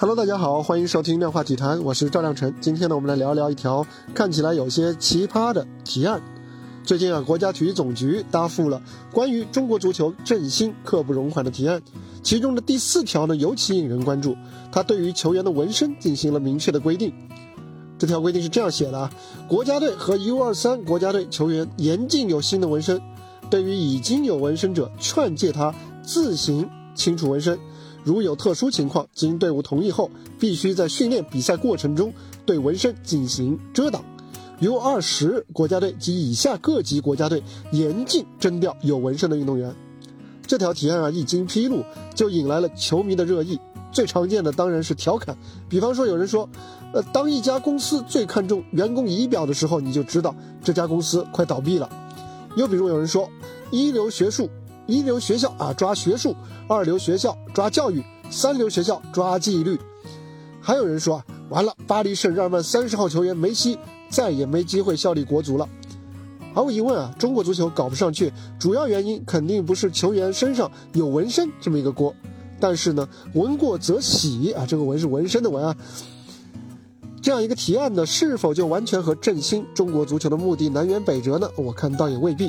Hello，大家好，欢迎收听量化体坛，我是赵亮晨。今天呢，我们来聊聊一条看起来有些奇葩的提案。最近啊，国家体育总局答复了关于中国足球振兴刻不容缓的提案，其中的第四条呢尤其引人关注，它对于球员的纹身进行了明确的规定。这条规定是这样写的啊：国家队和 U23 国家队球员严禁有新的纹身，对于已经有纹身者，劝诫他自行清除纹身。如有特殊情况，经队伍同意后，必须在训练比赛过程中对纹身进行遮挡。U 二十国家队及以下各级国家队严禁征调有纹身的运动员。这条提案啊一经披露，就引来了球迷的热议。最常见的当然是调侃，比方说有人说，呃，当一家公司最看重员工仪表的时候，你就知道这家公司快倒闭了。又比如有人说，一流学术。一流学校啊抓学术，二流学校抓教育，三流学校抓纪律。还有人说啊，完了，巴黎圣日耳曼三十号球员梅西再也没机会效力国足了。毫无疑问啊，中国足球搞不上去，主要原因肯定不是球员身上有纹身这么一个锅。但是呢，闻过则喜啊，这个纹是纹身的纹啊。这样一个提案呢，是否就完全和振兴中国足球的目的南辕北辙呢？我看倒也未必。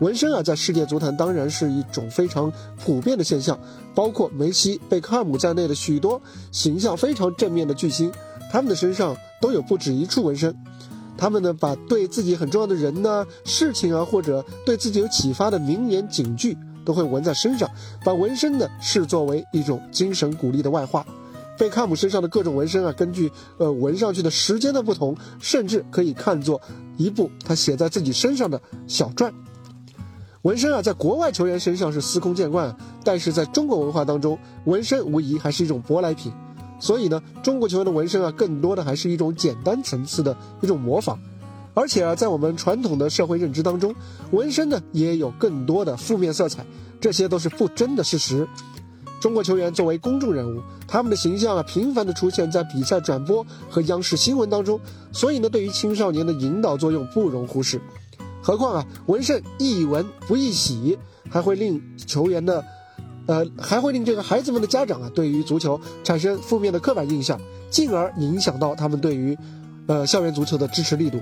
纹身啊，在世界足坛当然是一种非常普遍的现象，包括梅西、贝克汉姆在内的许多形象非常正面的巨星，他们的身上都有不止一处纹身。他们呢，把对自己很重要的人呢、事情啊，或者对自己有启发的名言警句，都会纹在身上，把纹身呢视作为一种精神鼓励的外化。贝克汉姆身上的各种纹身啊，根据呃纹上去的时间的不同，甚至可以看作一部他写在自己身上的小传。纹身啊，在国外球员身上是司空见惯，但是在中国文化当中，纹身无疑还是一种舶来品。所以呢，中国球员的纹身啊，更多的还是一种简单层次的一种模仿。而且啊，在我们传统的社会认知当中，纹身呢也有更多的负面色彩，这些都是不争的事实。中国球员作为公众人物，他们的形象啊频繁的出现在比赛转播和央视新闻当中，所以呢，对于青少年的引导作用不容忽视。何况啊，纹身易闻不易洗，还会令球员的，呃，还会令这个孩子们的家长啊，对于足球产生负面的刻板印象，进而影响到他们对于，呃，校园足球的支持力度。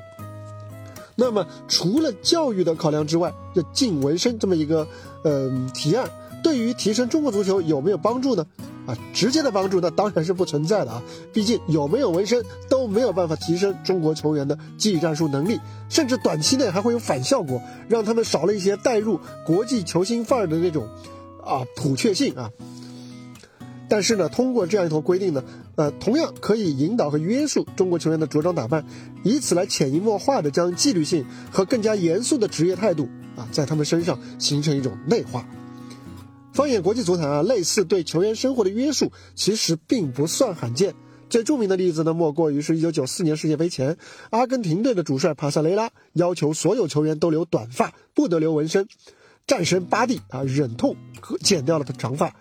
那么，除了教育的考量之外，这禁纹身这么一个，呃，提案，对于提升中国足球有没有帮助呢？啊，直接的帮助那当然是不存在的啊！毕竟有没有纹身都没有办法提升中国球员的技战术能力，甚至短期内还会有反效果，让他们少了一些带入国际球星范儿的那种啊普确性啊。但是呢，通过这样一条规定呢，呃，同样可以引导和约束中国球员的着装打扮，以此来潜移默化的将纪律性和更加严肃的职业态度啊，在他们身上形成一种内化。放眼国际足坛啊，类似对球员生活的约束其实并不算罕见。最著名的例子呢，莫过于是1994年世界杯前，阿根廷队的主帅帕萨雷拉要求所有球员都留短发，不得留纹身。战神巴蒂啊，忍痛剪掉了他长发，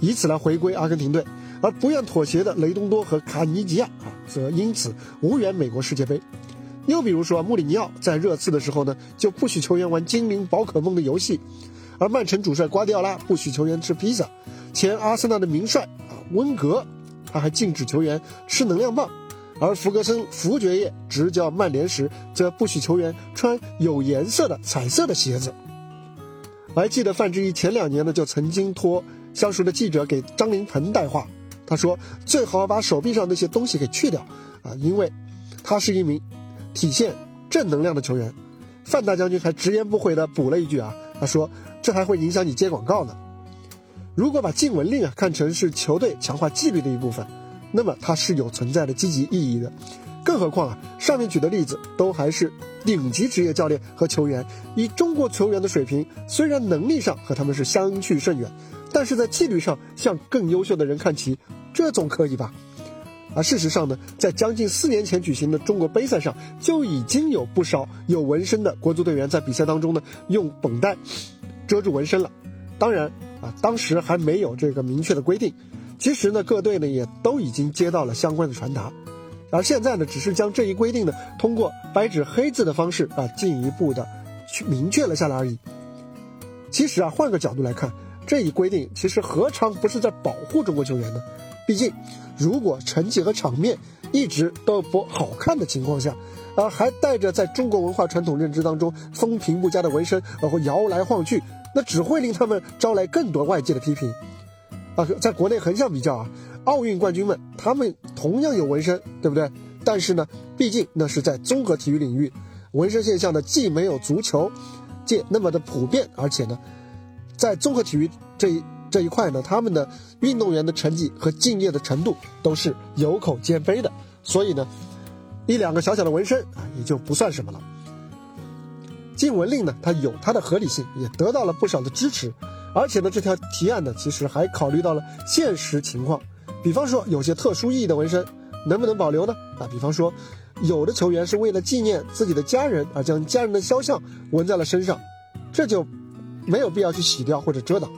以此来回归阿根廷队。而不愿妥协的雷东多和卡尼吉亚啊，则因此无缘美国世界杯。又比如说，穆里尼奥在热刺的时候呢，就不许球员玩精灵宝可梦的游戏。而曼城主帅瓜迪奥拉不许球员吃披萨，前阿森纳的名帅啊温格，他还禁止球员吃能量棒，而弗格森弗爵爷执教曼联时，则不许球员穿有颜色的彩色的鞋子。还记得范志毅前两年呢，就曾经托相熟的记者给张琳芃带话，他说最好把手臂上那些东西给去掉啊，因为他是一名体现正能量的球员。范大将军还直言不讳地补了一句啊。他说：“这还会影响你接广告呢。如果把禁文令啊看成是球队强化纪律的一部分，那么它是有存在的积极意义的。更何况啊，上面举的例子都还是顶级职业教练和球员。以中国球员的水平，虽然能力上和他们是相去甚远，但是在纪律上向更优秀的人看齐，这总可以吧？”而事实上呢，在将近四年前举行的中国杯赛上，就已经有不少有纹身的国足队员在比赛当中呢，用绷带遮住纹身了。当然啊，当时还没有这个明确的规定。其实呢，各队呢也都已经接到了相关的传达，而现在呢，只是将这一规定呢，通过白纸黑字的方式啊，进一步的去明确了下来而已。其实啊，换个角度来看，这一规定其实何尝不是在保护中国球员呢？毕竟，如果成绩和场面一直都不好看的情况下，啊，还带着在中国文化传统认知当中风评不佳的纹身，然后摇来晃去，那只会令他们招来更多外界的批评。啊，在国内横向比较啊，奥运冠军们他们同样有纹身，对不对？但是呢，毕竟那是在综合体育领域，纹身现象呢既没有足球界那么的普遍，而且呢，在综合体育这一这一块呢，他们的运动员的成绩和敬业的程度都是有口皆碑的，所以呢。一两个小小的纹身啊，也就不算什么了。禁纹令呢，它有它的合理性，也得到了不少的支持。而且呢，这条提案呢，其实还考虑到了现实情况，比方说有些特殊意义的纹身能不能保留呢？啊，比方说有的球员是为了纪念自己的家人而将家人的肖像纹在了身上，这就没有必要去洗掉或者遮挡。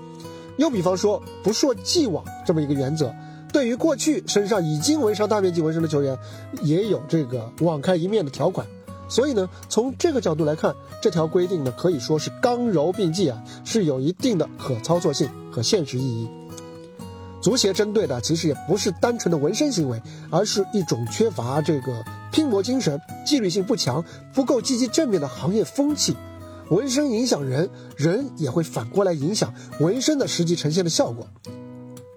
又比方说不溯既往这么一个原则。对于过去身上已经纹上大面积纹身的球员，也有这个网开一面的条款。所以呢，从这个角度来看，这条规定呢可以说是刚柔并济啊，是有一定的可操作性和现实意义。足协针对的其实也不是单纯的纹身行为，而是一种缺乏这个拼搏精神、纪律性不强、不够积极正面的行业风气。纹身影响人，人也会反过来影响纹身的实际呈现的效果。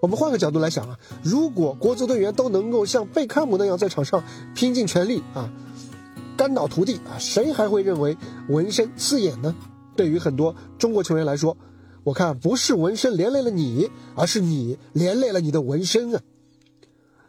我们换个角度来想啊，如果国足队员都能够像贝克汉姆那样在场上拼尽全力啊，肝脑涂地啊，谁还会认为纹身刺眼呢？对于很多中国球员来说，我看不是纹身连累了你，而是你连累了你的纹身啊。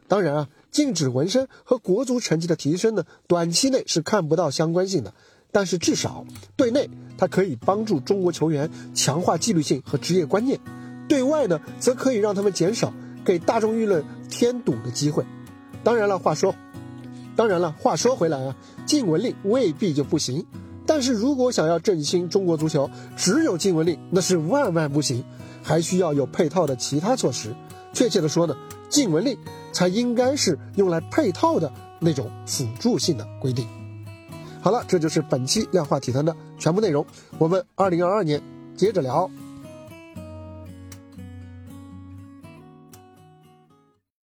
当然啊，禁止纹身和国足成绩的提升呢，短期内是看不到相关性的，但是至少对内它可以帮助中国球员强化纪律性和职业观念。对外呢，则可以让他们减少给大众舆论添堵的机会。当然了，话说，当然了，话说回来啊，禁文令未必就不行。但是如果想要振兴中国足球，只有禁文令那是万万不行，还需要有配套的其他措施。确切的说呢，禁文令才应该是用来配套的那种辅助性的规定。好了，这就是本期量化体坛的全部内容。我们二零二二年接着聊。